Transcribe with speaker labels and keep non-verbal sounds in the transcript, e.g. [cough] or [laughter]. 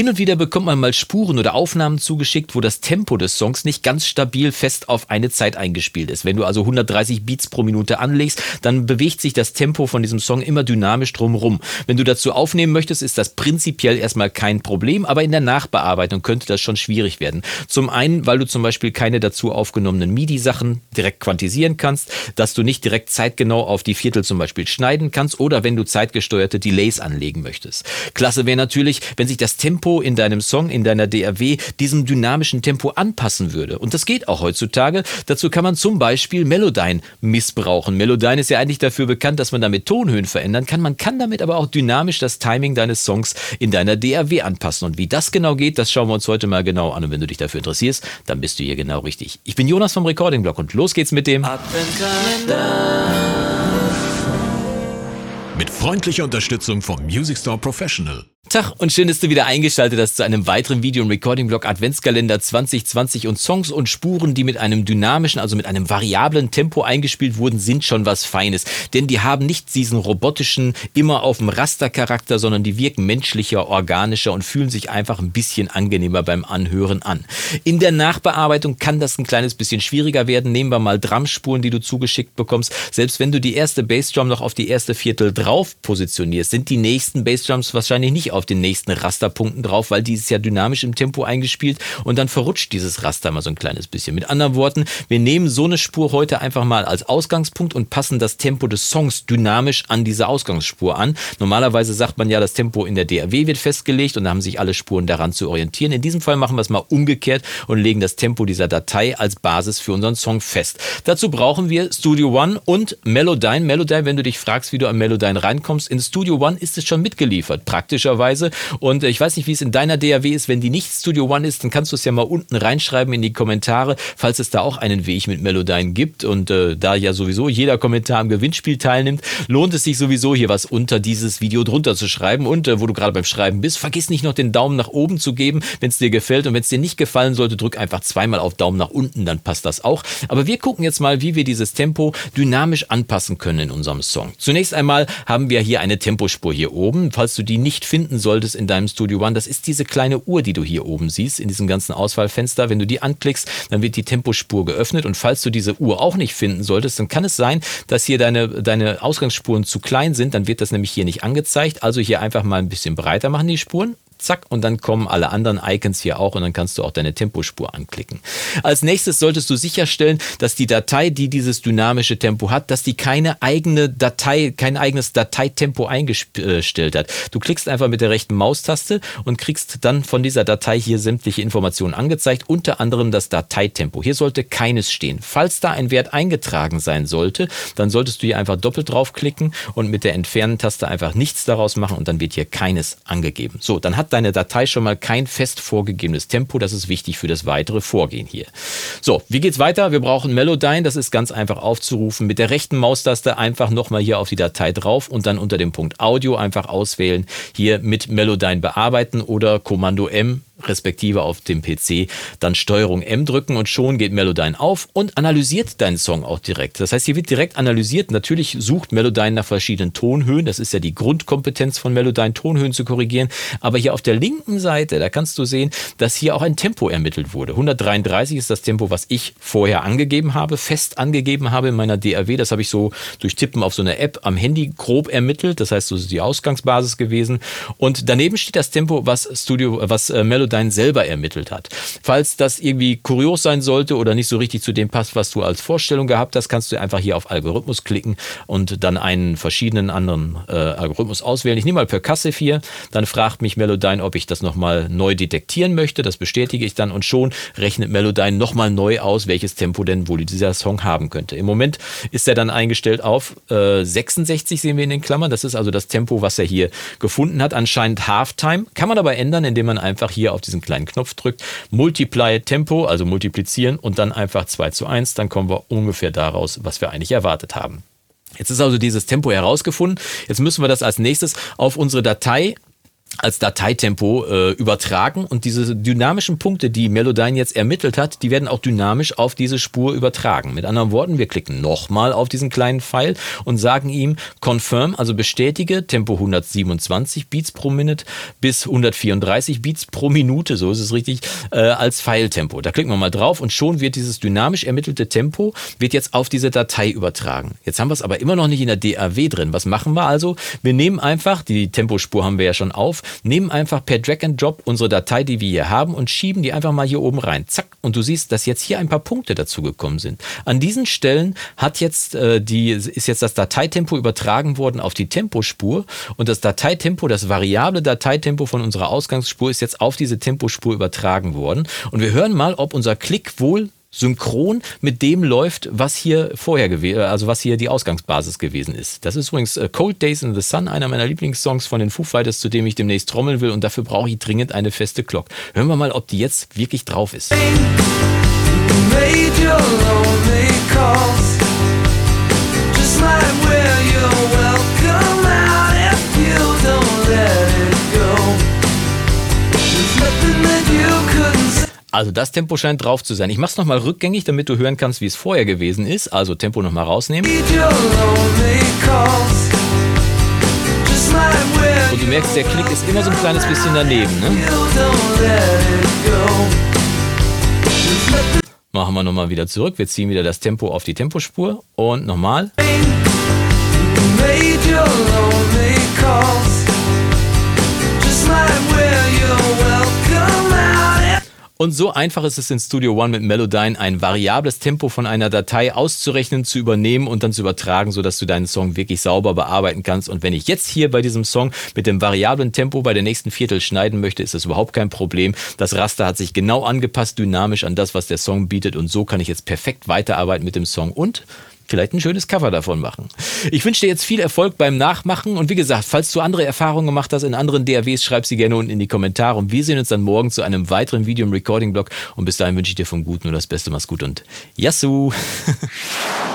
Speaker 1: Hin und wieder bekommt man mal Spuren oder Aufnahmen zugeschickt, wo das Tempo des Songs nicht ganz stabil fest auf eine Zeit eingespielt ist. Wenn du also 130 Beats pro Minute anlegst, dann bewegt sich das Tempo von diesem Song immer dynamisch drumherum. Wenn du dazu aufnehmen möchtest, ist das prinzipiell erstmal kein Problem, aber in der Nachbearbeitung könnte das schon schwierig werden. Zum einen, weil du zum Beispiel keine dazu aufgenommenen MIDI-Sachen direkt quantisieren kannst, dass du nicht direkt zeitgenau auf die Viertel zum Beispiel schneiden kannst oder wenn du zeitgesteuerte Delays anlegen möchtest. Klasse wäre natürlich, wenn sich das Tempo in deinem Song, in deiner DAW diesem dynamischen Tempo anpassen würde. Und das geht auch heutzutage. Dazu kann man zum Beispiel Melodyne missbrauchen. Melodyne ist ja eigentlich dafür bekannt, dass man damit Tonhöhen verändern kann. Man kann damit aber auch dynamisch das Timing deines Songs in deiner DAW anpassen. Und wie das genau geht, das schauen wir uns heute mal genau an. Und wenn du dich dafür interessierst, dann bist du hier genau richtig. Ich bin Jonas vom Recording Blog und los geht's mit dem.
Speaker 2: Mit freundlicher Unterstützung vom Music Store Professional.
Speaker 1: Tag und schön, dass du wieder eingeschaltet hast zu einem weiteren Video- und Recording-Blog Adventskalender 2020 und Songs und Spuren, die mit einem dynamischen, also mit einem variablen Tempo eingespielt wurden, sind schon was Feines. Denn die haben nicht diesen robotischen, immer auf dem Rastercharakter, sondern die wirken menschlicher, organischer und fühlen sich einfach ein bisschen angenehmer beim Anhören an. In der Nachbearbeitung kann das ein kleines bisschen schwieriger werden. Nehmen wir mal Drumspuren, die du zugeschickt bekommst. Selbst wenn du die erste Bassdrum noch auf die erste Viertel drauf positionierst, sind die nächsten Bassdrums wahrscheinlich nicht auf auf den nächsten Rasterpunkten drauf, weil dieses ja dynamisch im Tempo eingespielt und dann verrutscht dieses Raster mal so ein kleines bisschen. Mit anderen Worten, wir nehmen so eine Spur heute einfach mal als Ausgangspunkt und passen das Tempo des Songs dynamisch an diese Ausgangsspur an. Normalerweise sagt man ja, das Tempo in der DAW wird festgelegt und da haben sich alle Spuren daran zu orientieren. In diesem Fall machen wir es mal umgekehrt und legen das Tempo dieser Datei als Basis für unseren Song fest. Dazu brauchen wir Studio One und Melodyne. Melodyne, wenn du dich fragst, wie du an Melodyne reinkommst, in Studio One ist es schon mitgeliefert. Praktischerweise Weise. Und äh, ich weiß nicht, wie es in deiner DAW ist. Wenn die nicht Studio One ist, dann kannst du es ja mal unten reinschreiben in die Kommentare, falls es da auch einen Weg mit Melodyne gibt. Und äh, da ja sowieso jeder Kommentar am Gewinnspiel teilnimmt, lohnt es sich sowieso hier was unter dieses Video drunter zu schreiben. Und äh, wo du gerade beim Schreiben bist, vergiss nicht noch den Daumen nach oben zu geben, wenn es dir gefällt. Und wenn es dir nicht gefallen sollte, drück einfach zweimal auf Daumen nach unten, dann passt das auch. Aber wir gucken jetzt mal, wie wir dieses Tempo dynamisch anpassen können in unserem Song. Zunächst einmal haben wir hier eine Tempospur hier oben. Falls du die nicht finden solltest in deinem Studio One, das ist diese kleine Uhr, die du hier oben siehst, in diesem ganzen Auswahlfenster. Wenn du die anklickst, dann wird die Tempospur geöffnet und falls du diese Uhr auch nicht finden solltest, dann kann es sein, dass hier deine, deine Ausgangsspuren zu klein sind, dann wird das nämlich hier nicht angezeigt. Also hier einfach mal ein bisschen breiter machen die Spuren zack, und dann kommen alle anderen Icons hier auch und dann kannst du auch deine Tempospur anklicken. Als nächstes solltest du sicherstellen, dass die Datei, die dieses dynamische Tempo hat, dass die keine eigene Datei, kein eigenes Dateitempo eingestellt hat. Du klickst einfach mit der rechten Maustaste und kriegst dann von dieser Datei hier sämtliche Informationen angezeigt, unter anderem das Dateitempo. Hier sollte keines stehen. Falls da ein Wert eingetragen sein sollte, dann solltest du hier einfach doppelt draufklicken und mit der Entfernen-Taste einfach nichts daraus machen und dann wird hier keines angegeben. So, dann hat deine Datei schon mal kein fest vorgegebenes Tempo. Das ist wichtig für das weitere Vorgehen hier. So, wie geht's weiter? Wir brauchen Melodyne. Das ist ganz einfach aufzurufen. Mit der rechten Maustaste einfach nochmal hier auf die Datei drauf und dann unter dem Punkt Audio einfach auswählen. Hier mit Melodyne bearbeiten oder Kommando M respektive auf dem PC dann Steuerung M drücken und schon geht Melodyne auf und analysiert deinen Song auch direkt. Das heißt, hier wird direkt analysiert. Natürlich sucht Melodyne nach verschiedenen Tonhöhen. Das ist ja die Grundkompetenz von Melodyne, Tonhöhen zu korrigieren. Aber hier auf der linken Seite, da kannst du sehen, dass hier auch ein Tempo ermittelt wurde. 133 ist das Tempo, was ich vorher angegeben habe, fest angegeben habe in meiner DAW. Das habe ich so durch Tippen auf so eine App am Handy grob ermittelt. Das heißt, so ist die Ausgangsbasis gewesen. Und daneben steht das Tempo, was Studio, was äh, Melodyne Melodyne selber ermittelt hat. Falls das irgendwie kurios sein sollte oder nicht so richtig zu dem passt, was du als Vorstellung gehabt hast, kannst du einfach hier auf Algorithmus klicken und dann einen verschiedenen anderen äh, Algorithmus auswählen. Ich nehme mal Percussive hier, dann fragt mich Melodyne, ob ich das nochmal neu detektieren möchte. Das bestätige ich dann und schon rechnet Melodyne nochmal neu aus, welches Tempo denn wohl dieser Song haben könnte. Im Moment ist er dann eingestellt auf äh, 66, sehen wir in den Klammern. Das ist also das Tempo, was er hier gefunden hat. Anscheinend Halftime. Kann man aber ändern, indem man einfach hier auf auf diesen kleinen Knopf drückt, Multiply Tempo, also multiplizieren und dann einfach 2 zu 1, dann kommen wir ungefähr daraus, was wir eigentlich erwartet haben. Jetzt ist also dieses Tempo herausgefunden. Jetzt müssen wir das als nächstes auf unsere Datei als Dateitempo äh, übertragen und diese dynamischen Punkte, die Melodyne jetzt ermittelt hat, die werden auch dynamisch auf diese Spur übertragen. Mit anderen Worten, wir klicken nochmal auf diesen kleinen Pfeil und sagen ihm Confirm, also bestätige Tempo 127 Beats pro Minute bis 134 Beats pro Minute, so ist es richtig, äh, als Pfeiltempo. Da klicken wir mal drauf und schon wird dieses dynamisch ermittelte Tempo wird jetzt auf diese Datei übertragen. Jetzt haben wir es aber immer noch nicht in der DAW drin. Was machen wir also? Wir nehmen einfach, die Tempospur haben wir ja schon auf, nehmen einfach per Drag and Drop unsere Datei, die wir hier haben und schieben die einfach mal hier oben rein. Zack. Und du siehst, dass jetzt hier ein paar Punkte dazugekommen sind. An diesen Stellen hat jetzt äh, die, ist jetzt das Dateitempo übertragen worden auf die Tempospur und das Dateitempo, das variable Dateitempo von unserer Ausgangsspur ist jetzt auf diese Tempospur übertragen worden. Und wir hören mal, ob unser Klick wohl synchron mit dem läuft, was hier vorher gewesen, also was hier die Ausgangsbasis gewesen ist. Das ist übrigens äh, Cold Days in the Sun, einer meiner Lieblingssongs von den Foo Fighters, zu dem ich demnächst trommeln will und dafür brauche ich dringend eine feste Glock. Hören wir mal, ob die jetzt wirklich drauf ist. Major Also das Tempo scheint drauf zu sein. Ich mache es nochmal rückgängig, damit du hören kannst, wie es vorher gewesen ist. Also Tempo nochmal rausnehmen. Und du merkst, der Klick ist immer so ein kleines bisschen daneben. Ne? Machen wir nochmal wieder zurück. Wir ziehen wieder das Tempo auf die Tempospur. Und nochmal. Major lonely calls, Und so einfach ist es in Studio One mit Melodyne, ein variables Tempo von einer Datei auszurechnen, zu übernehmen und dann zu übertragen, sodass du deinen Song wirklich sauber bearbeiten kannst. Und wenn ich jetzt hier bei diesem Song mit dem variablen Tempo bei der nächsten Viertel schneiden möchte, ist das überhaupt kein Problem. Das Raster hat sich genau angepasst, dynamisch an das, was der Song bietet. Und so kann ich jetzt perfekt weiterarbeiten mit dem Song und vielleicht ein schönes Cover davon machen. Ich wünsche dir jetzt viel Erfolg beim Nachmachen und wie gesagt, falls du andere Erfahrungen gemacht hast in anderen DAWs, schreib sie gerne unten in die Kommentare und wir sehen uns dann morgen zu einem weiteren Video im Recording-Blog und bis dahin wünsche ich dir vom Guten nur das Beste, mach's gut und Yassou! [laughs]